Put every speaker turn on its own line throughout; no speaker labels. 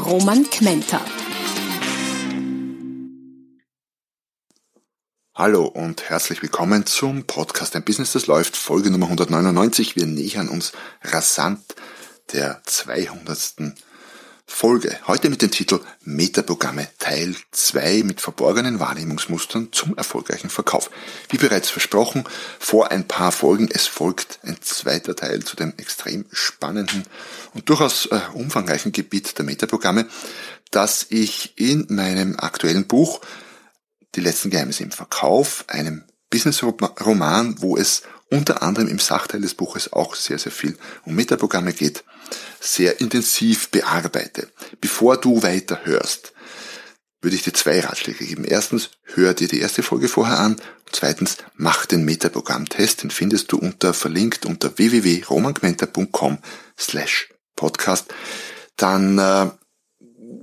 Roman Kmenter.
Hallo und herzlich willkommen zum Podcast Ein Business, das läuft, Folge Nummer 199. Wir nähern uns rasant der 200. Folge. Heute mit dem Titel Metaprogramme Teil 2 mit verborgenen Wahrnehmungsmustern zum erfolgreichen Verkauf. Wie bereits versprochen, vor ein paar Folgen, es folgt ein zweiter Teil zu dem extrem spannenden und durchaus äh, umfangreichen Gebiet der Metaprogramme, das ich in meinem aktuellen Buch Die letzten Geheimnisse im Verkauf, einem Business-Roman, wo es unter anderem im Sachteil des Buches auch sehr, sehr viel um Metaprogramme geht, sehr intensiv bearbeite. Bevor du weiter hörst, würde ich dir zwei Ratschläge geben. Erstens, hör dir die erste Folge vorher an. Zweitens, mach den Metaprogramm-Test. Den findest du unter, verlinkt unter www.romangmenta.com slash podcast. Dann äh,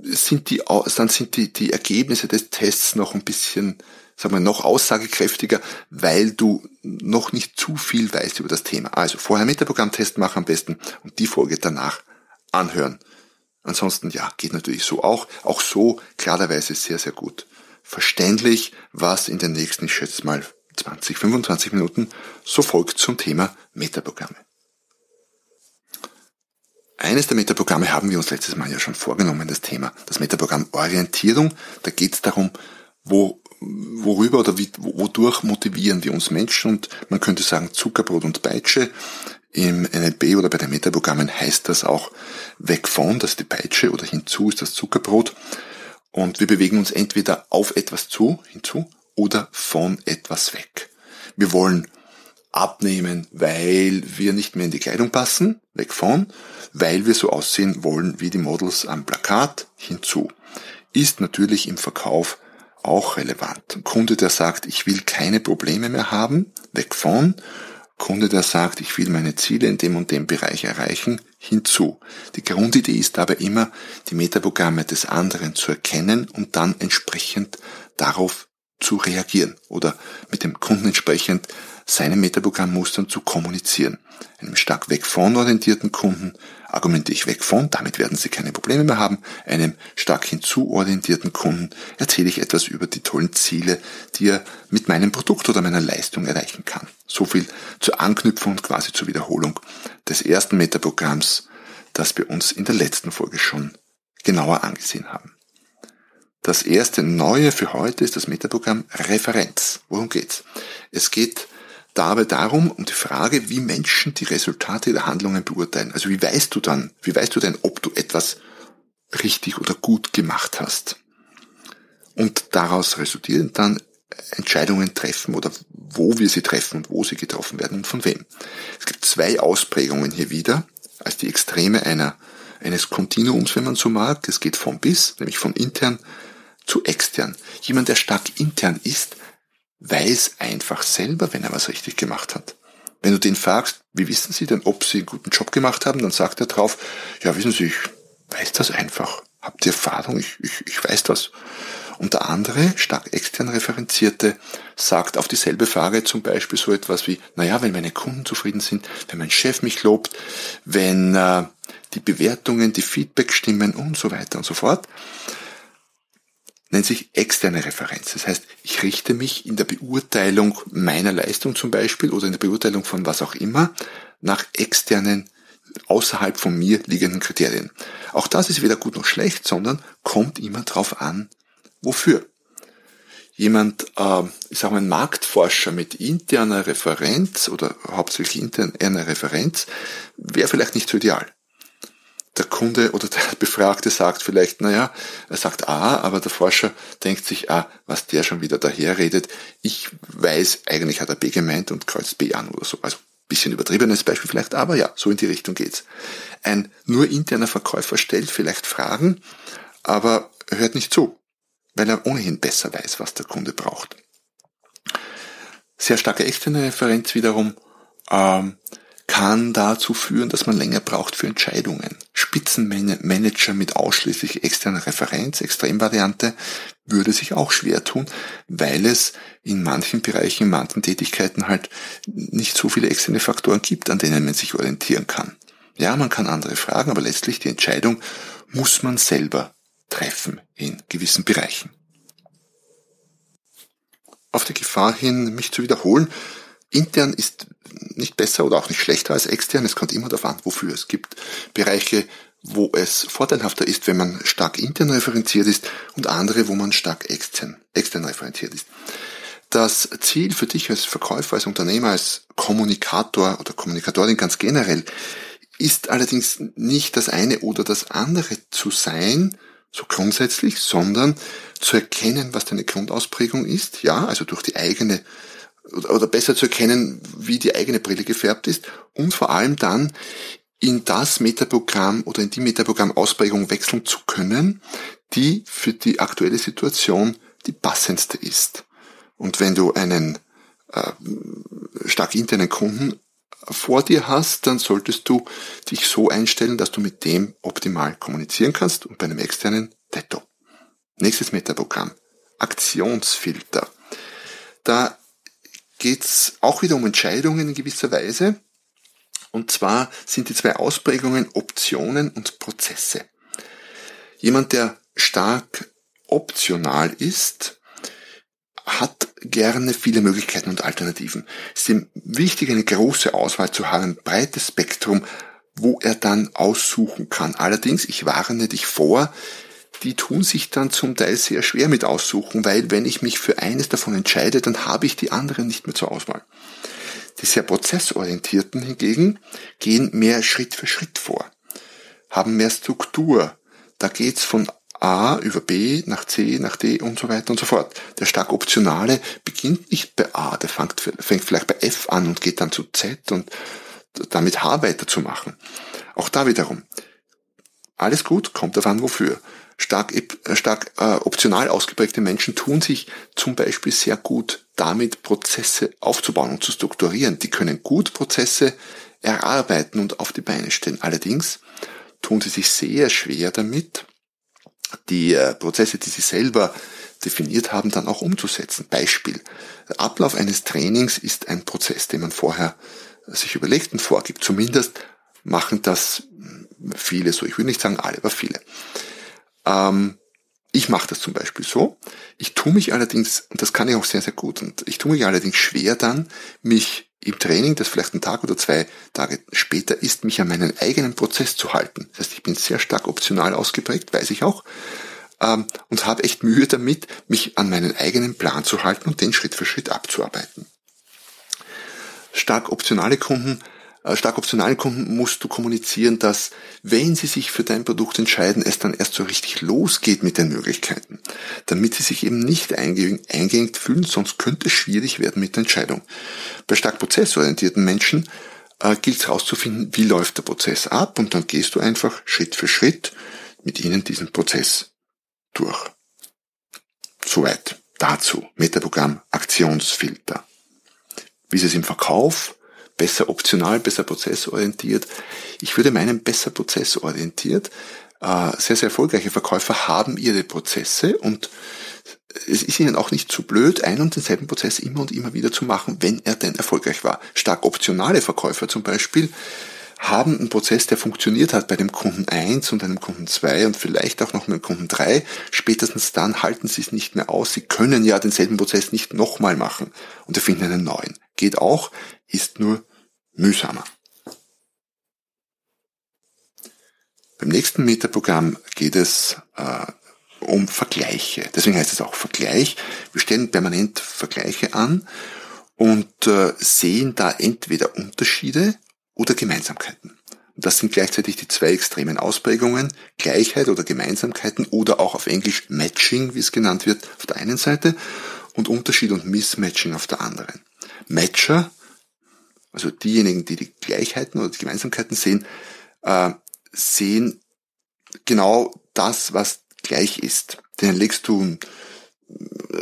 sind die, dann sind die, die Ergebnisse des Tests noch ein bisschen sagen wir, noch aussagekräftiger, weil du noch nicht zu viel weißt über das Thema. Also vorher Metaprogramm-Test machen am besten und die Folge danach anhören. Ansonsten, ja, geht natürlich so auch. Auch so klarerweise sehr, sehr gut. Verständlich, was in den nächsten, ich schätze mal, 20, 25 Minuten so folgt zum Thema Metaprogramme. Eines der Metaprogramme haben wir uns letztes Mal ja schon vorgenommen, das Thema, das Metaprogramm Orientierung. Da geht es darum, wo worüber oder wie, wodurch motivieren wir uns Menschen und man könnte sagen Zuckerbrot und Peitsche. Im NLP oder bei den Metaprogrammen heißt das auch weg von, das ist die Peitsche oder hinzu ist das Zuckerbrot. Und wir bewegen uns entweder auf etwas zu, hinzu, oder von etwas weg. Wir wollen abnehmen, weil wir nicht mehr in die Kleidung passen, weg von, weil wir so aussehen wollen wie die Models am Plakat, hinzu. Ist natürlich im Verkauf auch relevant. Ein Kunde, der sagt, ich will keine Probleme mehr haben, weg von. Kunde, der sagt, ich will meine Ziele in dem und dem Bereich erreichen, hinzu. Die Grundidee ist dabei immer, die Metaprogramme des anderen zu erkennen und dann entsprechend darauf zu reagieren oder mit dem Kunden entsprechend seine Metaprogrammmustern zu kommunizieren. Einem stark weg von orientierten Kunden argumentiere ich weg von, damit werden Sie keine Probleme mehr haben. Einem stark hinzuorientierten Kunden erzähle ich etwas über die tollen Ziele, die er mit meinem Produkt oder meiner Leistung erreichen kann. So viel zur Anknüpfung und quasi zur Wiederholung des ersten Metaprogramms, das wir uns in der letzten Folge schon genauer angesehen haben. Das erste Neue für heute ist das Metaprogramm Referenz. Worum geht's? Es geht dabei darum, um die Frage, wie Menschen die Resultate der Handlungen beurteilen. Also wie weißt du dann, wie weißt du denn, ob du etwas richtig oder gut gemacht hast? Und daraus resultieren dann Entscheidungen treffen oder wo wir sie treffen und wo sie getroffen werden und von wem. Es gibt zwei Ausprägungen hier wieder als die Extreme einer, eines Kontinuums, wenn man so mag. Es geht von bis, nämlich von intern zu extern. Jemand, der stark intern ist, weiß einfach selber, wenn er was richtig gemacht hat. Wenn du den fragst, wie wissen Sie denn, ob Sie einen guten Job gemacht haben, dann sagt er drauf, ja, wissen Sie, ich weiß das einfach. Habt ihr Erfahrung? Ich, ich, ich weiß das. Und der andere, stark extern referenzierte, sagt auf dieselbe Frage zum Beispiel so etwas wie, naja, wenn meine Kunden zufrieden sind, wenn mein Chef mich lobt, wenn äh, die Bewertungen, die Feedback stimmen und so weiter und so fort, nennt sich externe Referenz. Das heißt, ich richte mich in der Beurteilung meiner Leistung zum Beispiel oder in der Beurteilung von was auch immer nach externen, außerhalb von mir liegenden Kriterien. Auch das ist weder gut noch schlecht, sondern kommt immer drauf an, wofür. Jemand, äh, ich sage mal, ein Marktforscher mit interner Referenz oder hauptsächlich interner Referenz wäre vielleicht nicht so ideal der Kunde oder der Befragte sagt vielleicht, naja, er sagt A, aber der Forscher denkt sich, ah, was der schon wieder daherredet. Ich weiß, eigentlich hat er B gemeint und kreuzt B an oder so. Also Bisschen übertriebenes Beispiel vielleicht, aber ja, so in die Richtung geht's. Ein nur interner Verkäufer stellt vielleicht Fragen, aber hört nicht zu, weil er ohnehin besser weiß, was der Kunde braucht. Sehr starke externe Referenz wiederum ähm, kann dazu führen, dass man länger braucht für Entscheidungen. Spitzenmanager mit ausschließlich externer Referenz, Extremvariante, würde sich auch schwer tun, weil es in manchen Bereichen, in manchen Tätigkeiten halt nicht so viele externe Faktoren gibt, an denen man sich orientieren kann. Ja, man kann andere fragen, aber letztlich die Entscheidung muss man selber treffen in gewissen Bereichen. Auf die Gefahr hin, mich zu wiederholen, intern ist nicht besser oder auch nicht schlechter als extern. Es kommt immer darauf an, wofür. Es gibt Bereiche, wo es vorteilhafter ist, wenn man stark intern referenziert ist und andere, wo man stark extern, extern referenziert ist. Das Ziel für dich als Verkäufer, als Unternehmer, als Kommunikator oder Kommunikatorin ganz generell ist allerdings nicht das eine oder das andere zu sein, so grundsätzlich, sondern zu erkennen, was deine Grundausprägung ist, ja, also durch die eigene oder besser zu erkennen, wie die eigene Brille gefärbt ist und vor allem dann in das Metaprogramm oder in die Metaprogramm-Ausprägung wechseln zu können, die für die aktuelle Situation die passendste ist. Und wenn du einen äh, stark internen Kunden vor dir hast, dann solltest du dich so einstellen, dass du mit dem optimal kommunizieren kannst und bei einem externen Detto. Nächstes Metaprogramm. Aktionsfilter. Da geht's auch wieder um Entscheidungen in gewisser Weise. Und zwar sind die zwei Ausprägungen Optionen und Prozesse. Jemand, der stark optional ist, hat gerne viele Möglichkeiten und Alternativen. Es ist ihm wichtig, eine große Auswahl zu haben, ein breites Spektrum, wo er dann aussuchen kann. Allerdings, ich warne dich vor, die tun sich dann zum Teil sehr schwer mit aussuchen, weil wenn ich mich für eines davon entscheide, dann habe ich die anderen nicht mehr zur Auswahl. Die sehr prozessorientierten hingegen gehen mehr Schritt für Schritt vor, haben mehr Struktur. Da geht's von A über B nach C nach D und so weiter und so fort. Der stark optionale beginnt nicht bei A, der fängt, fängt vielleicht bei F an und geht dann zu Z und damit H weiterzumachen. Auch da wiederum. Alles gut, kommt davon wofür stark, äh, stark äh, optional ausgeprägte Menschen tun sich zum Beispiel sehr gut damit, Prozesse aufzubauen und zu strukturieren. Die können gut Prozesse erarbeiten und auf die Beine stellen. Allerdings tun sie sich sehr schwer damit, die äh, Prozesse, die sie selber definiert haben, dann auch umzusetzen. Beispiel. Der Ablauf eines Trainings ist ein Prozess, den man vorher sich überlegt und vorgibt. Zumindest machen das viele so. Ich will nicht sagen alle, aber viele. Ähm, ich mache das zum Beispiel so. Ich tue mich allerdings, und das kann ich auch sehr, sehr gut, und ich tue mich allerdings schwer dann, mich im Training, das vielleicht ein Tag oder zwei Tage später ist, mich an meinen eigenen Prozess zu halten. Das heißt, ich bin sehr stark optional ausgeprägt, weiß ich auch, ähm, und habe echt Mühe damit, mich an meinen eigenen Plan zu halten und den Schritt für Schritt abzuarbeiten. Stark optionale Kunden stark optionalen Kunden musst du kommunizieren, dass wenn sie sich für dein Produkt entscheiden, es dann erst so richtig losgeht mit den Möglichkeiten, damit sie sich eben nicht eingeengt fühlen, sonst könnte es schwierig werden mit der Entscheidung. Bei stark prozessorientierten Menschen äh, gilt es herauszufinden, wie läuft der Prozess ab und dann gehst du einfach Schritt für Schritt mit ihnen diesen Prozess durch. Soweit dazu. Metaprogramm Aktionsfilter. Wie ist es im Verkauf? Besser optional, besser prozessorientiert. Ich würde meinen, besser prozessorientiert. Äh, sehr, sehr erfolgreiche Verkäufer haben ihre Prozesse und es ist ihnen auch nicht zu blöd, einen und denselben Prozess immer und immer wieder zu machen, wenn er denn erfolgreich war. Stark optionale Verkäufer zum Beispiel haben einen Prozess, der funktioniert hat bei dem Kunden 1 und einem Kunden 2 und vielleicht auch noch mit dem Kunden 3. Spätestens dann halten sie es nicht mehr aus. Sie können ja denselben Prozess nicht nochmal machen und erfinden einen neuen. Geht auch, ist nur mühsamer. Beim nächsten Metaprogramm geht es äh, um Vergleiche. Deswegen heißt es auch Vergleich. Wir stellen permanent Vergleiche an und äh, sehen da entweder Unterschiede oder Gemeinsamkeiten. Das sind gleichzeitig die zwei extremen Ausprägungen, Gleichheit oder Gemeinsamkeiten oder auch auf Englisch Matching, wie es genannt wird, auf der einen Seite und Unterschied und Mismatching auf der anderen. Matcher also diejenigen, die die Gleichheiten oder die Gemeinsamkeiten sehen, äh, sehen genau das, was gleich ist. Denen legst du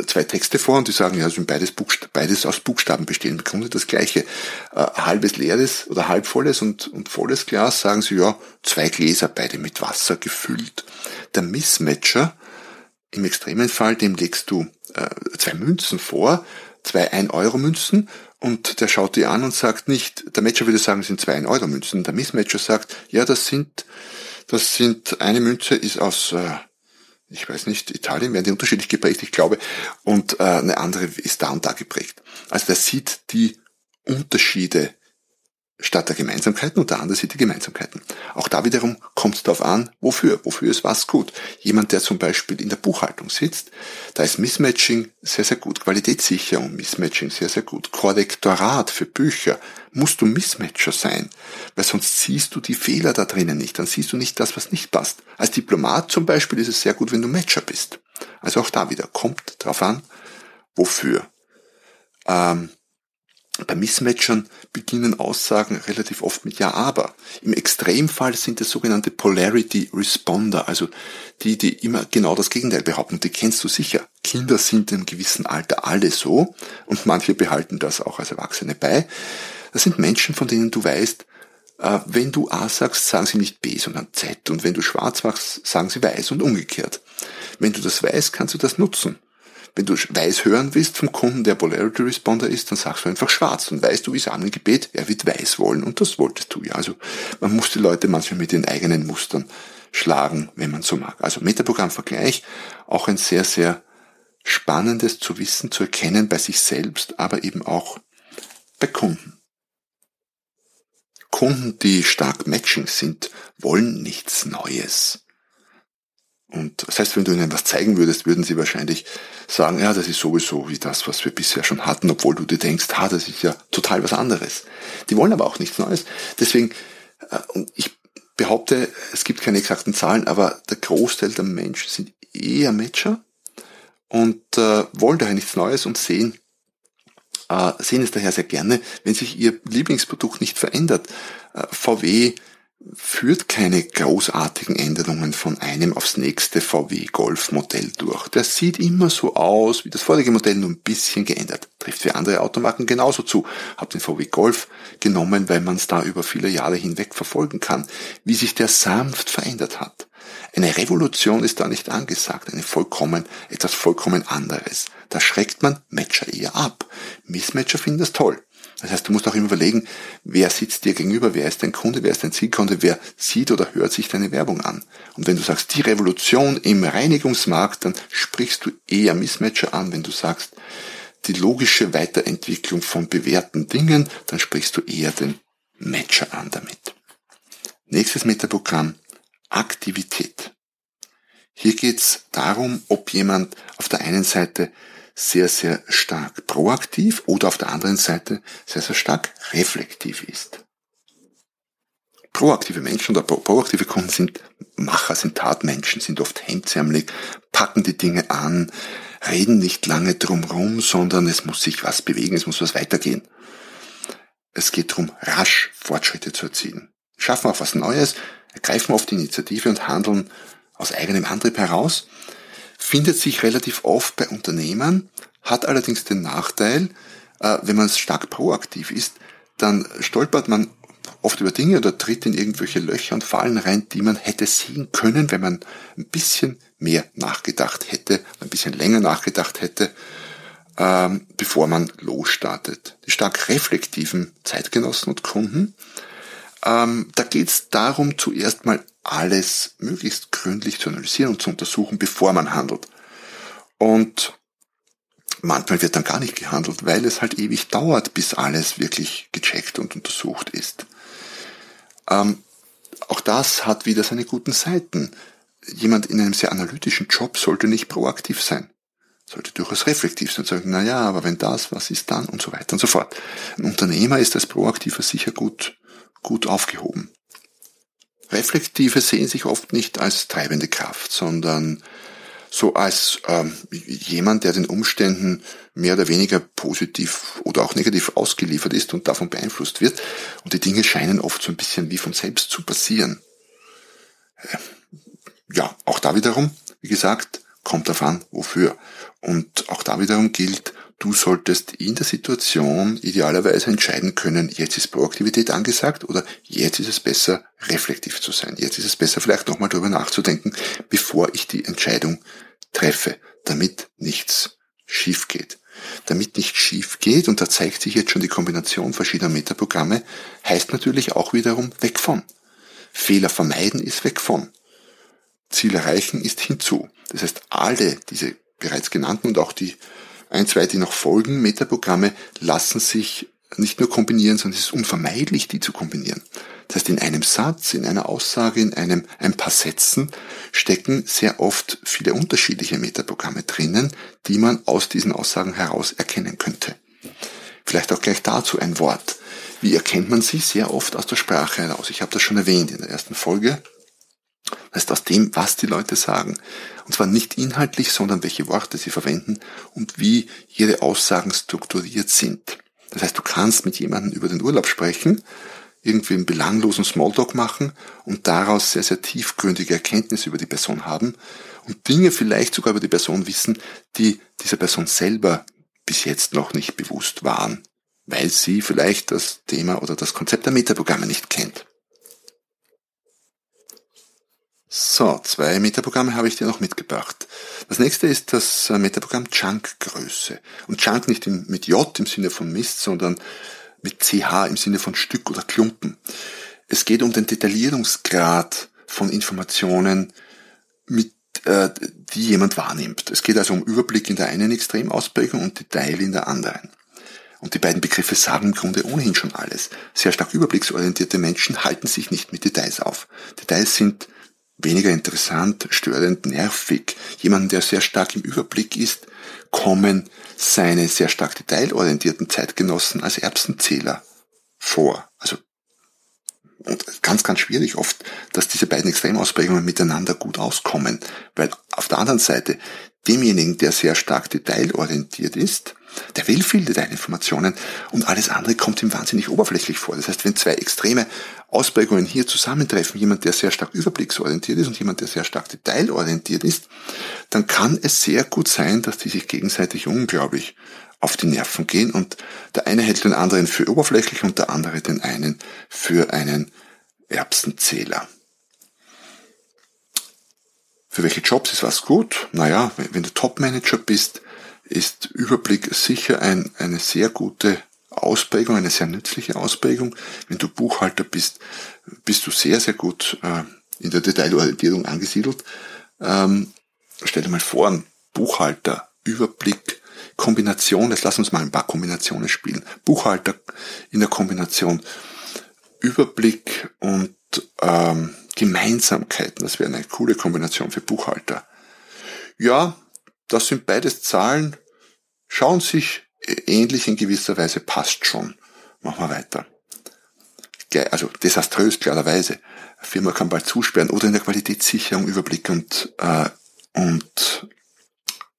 zwei Texte vor und die sagen, ja, also beides, Buchst beides aus Buchstaben bestehen. Im Grunde das gleiche. Äh, halbes leeres oder halbvolles und, und volles Glas sagen sie, ja, zwei Gläser, beide mit Wasser gefüllt. Der Mismatcher, im extremen Fall, dem legst du äh, zwei Münzen vor, zwei 1-Euro-Münzen und der schaut die an und sagt nicht, der Matcher würde sagen, es sind zwei 1-Euro-Münzen. Der Mismatcher sagt, ja, das sind, das sind, eine Münze ist aus, äh, ich weiß nicht, Italien werden die unterschiedlich geprägt, ich glaube, und äh, eine andere ist da und da geprägt. Also der sieht die Unterschiede statt der Gemeinsamkeiten und der andere sieht die Gemeinsamkeiten. Auch da wiederum kommt es darauf an, wofür, wofür ist was gut. Jemand, der zum Beispiel in der Buchhaltung sitzt, da ist Mismatching sehr, sehr gut, Qualitätssicherung, Mismatching sehr, sehr gut, Korrektorat für Bücher, musst du Mismatcher sein, weil sonst siehst du die Fehler da drinnen nicht, dann siehst du nicht das, was nicht passt. Als Diplomat zum Beispiel ist es sehr gut, wenn du Matcher bist. Also auch da wieder, kommt drauf an, wofür. Ähm, bei Mismatchern beginnen Aussagen relativ oft mit Ja, aber. Im Extremfall sind es sogenannte Polarity Responder, also die, die immer genau das Gegenteil behaupten. Die kennst du sicher. Kinder sind in einem gewissen Alter alle so und manche behalten das auch als Erwachsene bei. Das sind Menschen, von denen du weißt, äh, wenn du A sagst, sagen sie nicht B, sondern Z. Und wenn du schwarz machst, sagen sie weiß und umgekehrt. Wenn du das weißt, kannst du das nutzen. Wenn du weiß hören willst vom Kunden, der Polarity Responder ist, dann sagst du einfach schwarz. Dann weißt du, wie es am Gebet, er wird weiß wollen. Und das wolltest du ja. Also man muss die Leute manchmal mit ihren eigenen Mustern schlagen, wenn man so mag. Also Metaprogrammvergleich, auch ein sehr, sehr spannendes zu wissen, zu erkennen bei sich selbst, aber eben auch bei Kunden. Kunden, die stark matching sind, wollen nichts Neues. Und das heißt, wenn du ihnen was zeigen würdest, würden sie wahrscheinlich sagen, ja, das ist sowieso wie das, was wir bisher schon hatten, obwohl du dir denkst, ha, das ist ja total was anderes. Die wollen aber auch nichts Neues. Deswegen, äh, ich behaupte, es gibt keine exakten Zahlen, aber der Großteil der Menschen sind eher Matcher und äh, wollen daher nichts Neues und sehen, äh, sehen es daher sehr gerne, wenn sich ihr Lieblingsprodukt nicht verändert. VW führt keine großartigen Änderungen von einem aufs nächste VW Golf Modell durch. Der sieht immer so aus wie das vorige Modell, nur ein bisschen geändert. Trifft für andere Automarken genauso zu. Hab den VW Golf genommen, weil man es da über viele Jahre hinweg verfolgen kann, wie sich der sanft verändert hat. Eine Revolution ist da nicht angesagt, eine vollkommen, etwas vollkommen anderes. Da schreckt man Matcher eher ab. Missmatcher finden das toll. Das heißt, du musst auch immer überlegen, wer sitzt dir gegenüber, wer ist dein Kunde, wer ist dein Zielkunde, wer sieht oder hört sich deine Werbung an. Und wenn du sagst, die Revolution im Reinigungsmarkt, dann sprichst du eher Mismatcher an. Wenn du sagst, die logische Weiterentwicklung von bewährten Dingen, dann sprichst du eher den Matcher an damit. Nächstes Metaprogramm, Aktivität. Hier geht's darum, ob jemand auf der einen Seite sehr, sehr stark proaktiv oder auf der anderen Seite sehr, sehr stark reflektiv ist. Proaktive Menschen oder proaktive Kunden sind Macher, sind Tatmenschen, sind oft hemdsärmelig, packen die Dinge an, reden nicht lange drumrum, sondern es muss sich was bewegen, es muss was weitergehen. Es geht darum, rasch Fortschritte zu erzielen. Schaffen auch was Neues, ergreifen oft die Initiative und handeln aus eigenem Antrieb heraus findet sich relativ oft bei Unternehmern, hat allerdings den Nachteil, äh, wenn man stark proaktiv ist, dann stolpert man oft über Dinge oder tritt in irgendwelche Löcher und Fallen rein, die man hätte sehen können, wenn man ein bisschen mehr nachgedacht hätte, ein bisschen länger nachgedacht hätte, ähm, bevor man losstartet. Die stark reflektiven Zeitgenossen und Kunden, ähm, da geht es darum, zuerst mal alles möglichst gründlich zu analysieren und zu untersuchen, bevor man handelt. Und manchmal wird dann gar nicht gehandelt, weil es halt ewig dauert, bis alles wirklich gecheckt und untersucht ist. Ähm, auch das hat wieder seine guten Seiten. Jemand in einem sehr analytischen Job sollte nicht proaktiv sein. Sollte durchaus reflektiv sein und sagen, na ja, aber wenn das, was ist dann und so weiter und so fort. Ein Unternehmer ist als Proaktiver sicher gut, gut aufgehoben. Reflektive sehen sich oft nicht als treibende Kraft, sondern so als ähm, jemand, der den Umständen mehr oder weniger positiv oder auch negativ ausgeliefert ist und davon beeinflusst wird. Und die Dinge scheinen oft so ein bisschen wie von selbst zu passieren. Äh, ja, auch da wiederum, wie gesagt, kommt davon, wofür. Und auch da wiederum gilt, du solltest in der Situation idealerweise entscheiden können, jetzt ist Proaktivität angesagt oder jetzt ist es besser, reflektiv zu sein. Jetzt ist es besser, vielleicht nochmal darüber nachzudenken, bevor ich die Entscheidung treffe, damit nichts schief geht. Damit nicht schief geht, und da zeigt sich jetzt schon die Kombination verschiedener Metaprogramme, heißt natürlich auch wiederum weg von. Fehler vermeiden ist weg von. Ziel erreichen ist hinzu. Das heißt, alle diese bereits genannten und auch die ein, zwei, die noch folgen, Metaprogramme lassen sich nicht nur kombinieren, sondern es ist unvermeidlich, die zu kombinieren. Das heißt, in einem Satz, in einer Aussage, in einem, ein paar Sätzen stecken sehr oft viele unterschiedliche Metaprogramme drinnen, die man aus diesen Aussagen heraus erkennen könnte. Vielleicht auch gleich dazu ein Wort. Wie erkennt man sie? Sehr oft aus der Sprache heraus. Ich habe das schon erwähnt in der ersten Folge. Das heißt aus dem, was die Leute sagen. Und zwar nicht inhaltlich, sondern welche Worte sie verwenden und wie ihre Aussagen strukturiert sind. Das heißt, du kannst mit jemandem über den Urlaub sprechen, irgendwie einen belanglosen Smalltalk machen und daraus sehr, sehr tiefgründige Erkenntnisse über die Person haben und Dinge vielleicht sogar über die Person wissen, die dieser Person selber bis jetzt noch nicht bewusst waren, weil sie vielleicht das Thema oder das Konzept der Metaprogramme nicht kennt. So, zwei Metaprogramme habe ich dir noch mitgebracht. Das nächste ist das äh, Metaprogramm Chunk-Größe. Und Chunk nicht mit J im Sinne von Mist, sondern mit CH im Sinne von Stück oder Klumpen. Es geht um den Detaillierungsgrad von Informationen, mit, äh, die jemand wahrnimmt. Es geht also um Überblick in der einen Extremausprägung und Detail in der anderen. Und die beiden Begriffe sagen im Grunde ohnehin schon alles. Sehr stark überblicksorientierte Menschen halten sich nicht mit Details auf. Details sind weniger interessant, störend, nervig, jemanden, der sehr stark im Überblick ist, kommen seine sehr stark detailorientierten Zeitgenossen als Erbsenzähler vor. Also und ganz, ganz schwierig oft, dass diese beiden Extremausprägungen miteinander gut auskommen. Weil auf der anderen Seite, demjenigen, der sehr stark detailorientiert ist, der will viel Detailinformationen und alles andere kommt ihm wahnsinnig oberflächlich vor. Das heißt, wenn zwei extreme Ausprägungen hier zusammentreffen, jemand, der sehr stark überblicksorientiert ist und jemand, der sehr stark detailorientiert ist, dann kann es sehr gut sein, dass die sich gegenseitig unglaublich auf die Nerven gehen und der eine hält den anderen für oberflächlich und der andere den einen für einen Erbsenzähler. Für welche Jobs ist was gut? Naja, wenn du Topmanager bist, ist Überblick sicher ein, eine sehr gute Ausprägung, eine sehr nützliche Ausprägung. Wenn du Buchhalter bist, bist du sehr, sehr gut äh, in der Detailorientierung angesiedelt. Ähm, stell dir mal vor, ein Buchhalter, Überblick, Kombination, jetzt lass uns mal ein paar Kombinationen spielen. Buchhalter in der Kombination Überblick und ähm, Gemeinsamkeiten, das wäre eine coole Kombination für Buchhalter. Ja, das sind beides Zahlen, schauen sich ähnlich in gewisser Weise, passt schon. Machen wir weiter. Also desaströs, klarerweise. Firma kann bald zusperren oder in der Qualitätssicherung Überblick und, äh, und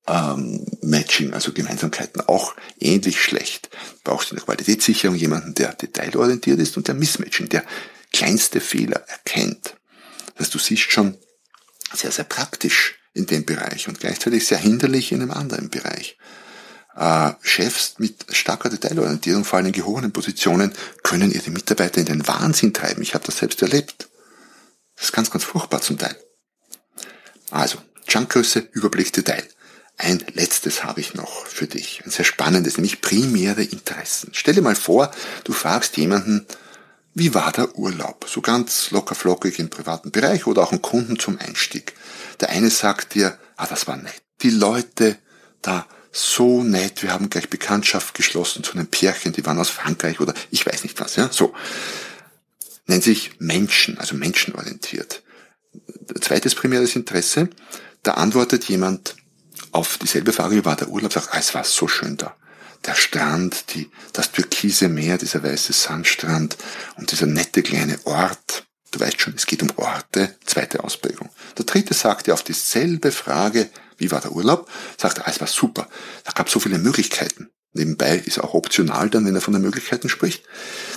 ähm, Matching, also Gemeinsamkeiten, auch ähnlich schlecht. Brauchst in der Qualitätssicherung jemanden, der detailorientiert ist und der Mismatching, der kleinste Fehler erkennt. Heißt, du siehst schon sehr, sehr praktisch in dem Bereich und gleichzeitig sehr hinderlich in einem anderen Bereich. Äh, Chefs mit starker Detailorientierung, vor allem in gehobenen Positionen, können ihre Mitarbeiter in den Wahnsinn treiben. Ich habe das selbst erlebt. Das ist ganz, ganz furchtbar zum Teil. Also, Chunkgröße, Überblick, Detail. Ein letztes habe ich noch für dich. Ein sehr spannendes, nämlich primäre Interessen. Stell dir mal vor, du fragst jemanden, wie war der Urlaub? So ganz locker flockig im privaten Bereich oder auch einen Kunden zum Einstieg. Der eine sagt dir, ah, das war nett. Die Leute da so nett, wir haben gleich Bekanntschaft geschlossen zu einem Pärchen, die waren aus Frankreich oder ich weiß nicht was, ja, so. Nennt sich Menschen, also menschenorientiert. Zweites primäres Interesse, da antwortet jemand auf dieselbe Frage, wie war der Urlaub, sagt, ah, es war so schön da der Strand, die, das türkise Meer, dieser weiße Sandstrand und dieser nette kleine Ort. Du weißt schon, es geht um Orte, zweite Ausprägung. Der dritte sagt dir auf dieselbe Frage, wie war der Urlaub? Sagt er, ah, es war super. Da gab so viele Möglichkeiten. Nebenbei ist auch optional dann, wenn er von den Möglichkeiten spricht.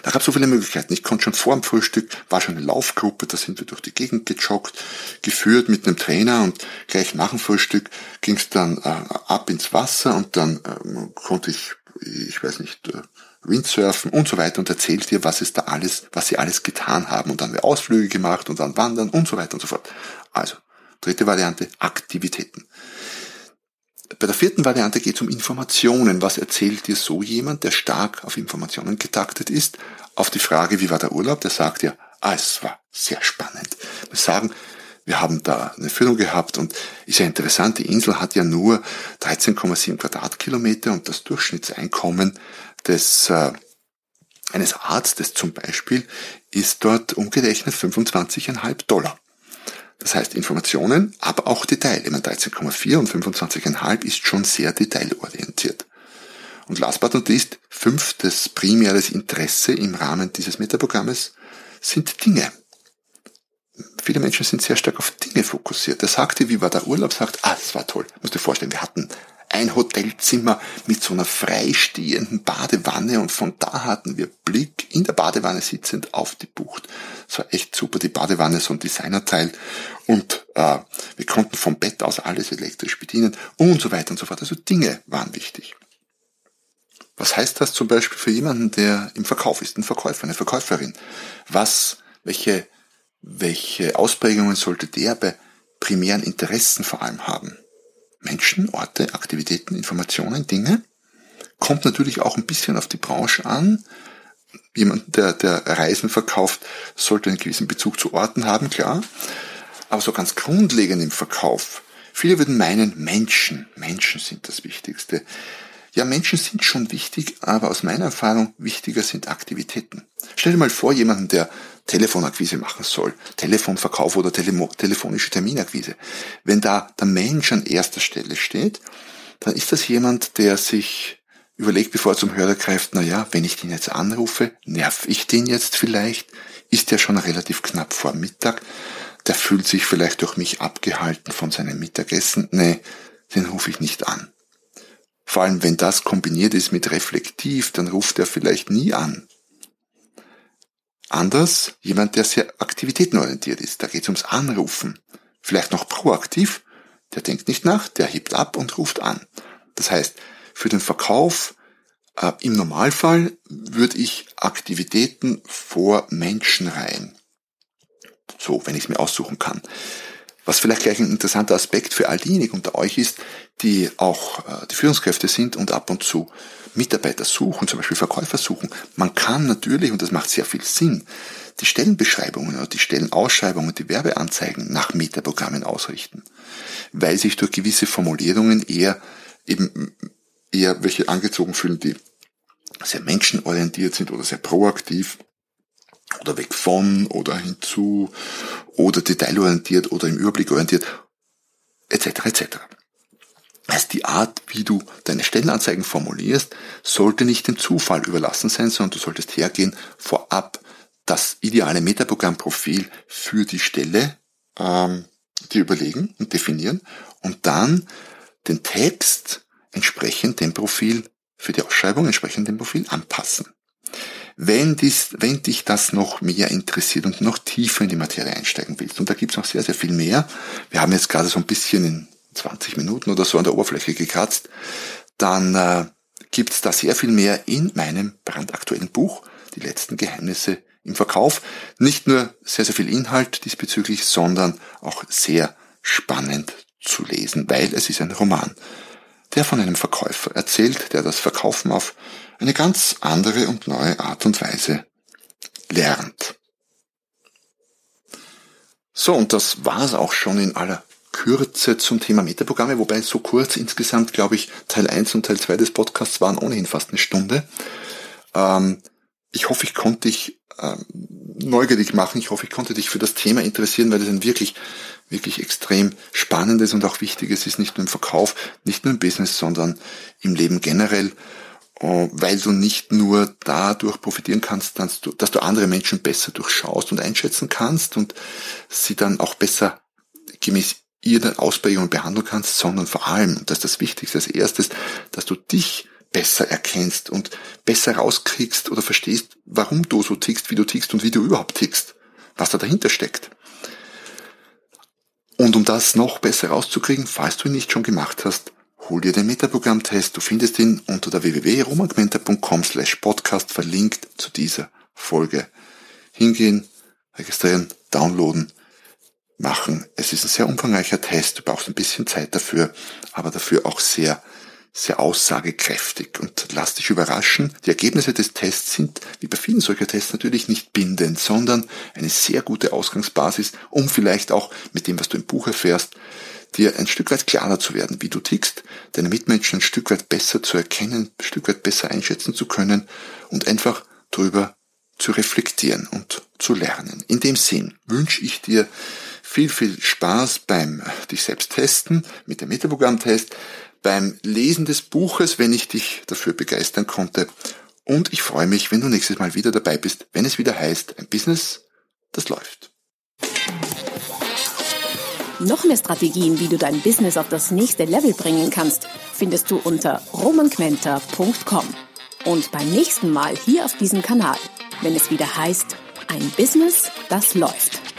Da gab es so viele Möglichkeiten. Ich konnte schon vor dem Frühstück, war schon eine Laufgruppe, da sind wir durch die Gegend gejoggt, geführt mit einem Trainer und gleich nach dem Frühstück ging es dann äh, ab ins Wasser und dann äh, konnte ich, ich weiß nicht, äh, Windsurfen und so weiter und erzählt dir, was es da alles, was sie alles getan haben und dann haben wir Ausflüge gemacht und dann wandern und so weiter und so fort. Also, dritte Variante, Aktivitäten. Bei der vierten Variante geht es um Informationen. Was erzählt dir so jemand, der stark auf Informationen getaktet ist? Auf die Frage, wie war der Urlaub, der sagt dir, ah, es war sehr spannend. Wir sagen, wir haben da eine Führung gehabt und ist ja interessant, die Insel hat ja nur 13,7 Quadratkilometer und das Durchschnittseinkommen des äh, eines Arztes zum Beispiel ist dort umgerechnet 25,5 Dollar. Das heißt Informationen, aber auch Detail. Immer 13,4 und 25,5 ist schon sehr detailorientiert. Und last but not least, fünftes primäres Interesse im Rahmen dieses Metaprogrammes sind Dinge. Viele Menschen sind sehr stark auf Dinge fokussiert. Er sagte, wie war der Urlaub? Sagt, ah, es war toll. Musst dir vorstellen, wir hatten ein Hotelzimmer mit so einer freistehenden Badewanne und von da hatten wir Blick in der Badewanne sitzend auf die Bucht. Das war echt super. Die Badewanne so ein Designerteil und äh, wir konnten vom Bett aus alles elektrisch bedienen und so weiter und so fort. Also Dinge waren wichtig. Was heißt das zum Beispiel für jemanden, der im Verkauf ist, ein Verkäufer, eine Verkäuferin? Was, welche, welche Ausprägungen sollte der bei primären Interessen vor allem haben? Menschen, Orte, Aktivitäten, Informationen, Dinge. Kommt natürlich auch ein bisschen auf die Branche an. Jemand, der, der Reisen verkauft, sollte einen gewissen Bezug zu Orten haben, klar. Aber so ganz grundlegend im Verkauf. Viele würden meinen, Menschen, Menschen sind das Wichtigste. Ja, Menschen sind schon wichtig, aber aus meiner Erfahrung wichtiger sind Aktivitäten. Stell dir mal vor, jemanden, der Telefonakquise machen soll, Telefonverkauf oder Tele telefonische Terminakquise. Wenn da der Mensch an erster Stelle steht, dann ist das jemand, der sich überlegt, bevor er zum Hörer greift, na ja, wenn ich den jetzt anrufe, nerv ich den jetzt vielleicht? Ist der schon relativ knapp vor Mittag? Der fühlt sich vielleicht durch mich abgehalten von seinem Mittagessen. Nee, den rufe ich nicht an. Vor allem, wenn das kombiniert ist mit reflektiv, dann ruft er vielleicht nie an. Anders, jemand, der sehr aktivitätenorientiert ist, da geht es ums Anrufen. Vielleicht noch proaktiv, der denkt nicht nach, der hebt ab und ruft an. Das heißt, für den Verkauf äh, im Normalfall würde ich Aktivitäten vor Menschen reihen. So, wenn ich es mir aussuchen kann. Was vielleicht gleich ein interessanter Aspekt für all diejenigen unter euch ist, die auch äh, die Führungskräfte sind und ab und zu Mitarbeiter suchen, zum Beispiel Verkäufer suchen. Man kann natürlich, und das macht sehr viel Sinn, die Stellenbeschreibungen oder die Stellenausschreibungen, die Werbeanzeigen nach Metaprogrammen ausrichten, weil sich durch gewisse Formulierungen eher eben eher welche angezogen fühlen, die sehr menschenorientiert sind oder sehr proaktiv oder weg von oder hinzu oder detailorientiert oder im Überblick orientiert etc. etc. Heißt, die Art, wie du deine Stellenanzeigen formulierst, sollte nicht dem Zufall überlassen sein, sondern du solltest hergehen, vorab das ideale Metaprogrammprofil für die Stelle ähm, dir überlegen und definieren und dann den Text entsprechend dem Profil für die Ausschreibung entsprechend dem Profil anpassen. Wenn, dies, wenn dich das noch mehr interessiert und noch tiefer in die Materie einsteigen willst, und da gibt's noch sehr, sehr viel mehr, wir haben jetzt gerade so ein bisschen in 20 Minuten oder so an der Oberfläche gekratzt, dann äh, gibt's da sehr viel mehr in meinem brandaktuellen Buch, die letzten Geheimnisse im Verkauf. Nicht nur sehr, sehr viel Inhalt diesbezüglich, sondern auch sehr spannend zu lesen, weil es ist ein Roman, der von einem Verkäufer erzählt, der das Verkaufen auf eine ganz andere und neue Art und Weise lernt. So, und das war's auch schon in aller Kürze zum Thema Metaprogramme, wobei so kurz insgesamt, glaube ich, Teil 1 und Teil 2 des Podcasts waren ohnehin fast eine Stunde. Ähm, ich hoffe, ich konnte dich ähm, neugierig machen. Ich hoffe, ich konnte dich für das Thema interessieren, weil es ein wirklich, wirklich extrem spannendes und auch wichtiges ist, nicht nur im Verkauf, nicht nur im Business, sondern im Leben generell. Äh, weil du nicht nur dadurch profitieren kannst, dass du, dass du andere Menschen besser durchschaust und einschätzen kannst und sie dann auch besser gemäß ihre Ausprägung behandeln kannst, sondern vor allem, und das ist das Wichtigste als erstes, dass du dich besser erkennst und besser rauskriegst oder verstehst, warum du so tickst, wie du tickst und wie du überhaupt tickst, was da dahinter steckt. Und um das noch besser rauszukriegen, falls du ihn nicht schon gemacht hast, hol dir den Metaprogramm-Test. Du findest ihn unter der www.romangmenta.com slash podcast verlinkt zu dieser Folge. Hingehen, registrieren, downloaden, machen. Es ist ein sehr umfangreicher Test. Du brauchst ein bisschen Zeit dafür, aber dafür auch sehr sehr aussagekräftig und lass dich überraschen. Die Ergebnisse des Tests sind, wie bei vielen solcher Tests, natürlich nicht bindend, sondern eine sehr gute Ausgangsbasis, um vielleicht auch mit dem, was du im Buch erfährst, dir ein Stück weit klarer zu werden, wie du tickst, deine Mitmenschen ein Stück weit besser zu erkennen, ein Stück weit besser einschätzen zu können und einfach darüber zu reflektieren und zu lernen. In dem Sinn wünsche ich dir viel, viel Spaß beim dich selbst testen mit dem Metaprogramm-Test beim Lesen des Buches, wenn ich dich dafür begeistern konnte. Und ich freue mich, wenn du nächstes Mal wieder dabei bist, wenn es wieder heißt, ein Business, das läuft.
Noch mehr Strategien, wie du dein Business auf das nächste Level bringen kannst, findest du unter romanquenter.com. Und beim nächsten Mal hier auf diesem Kanal, wenn es wieder heißt, ein Business, das läuft.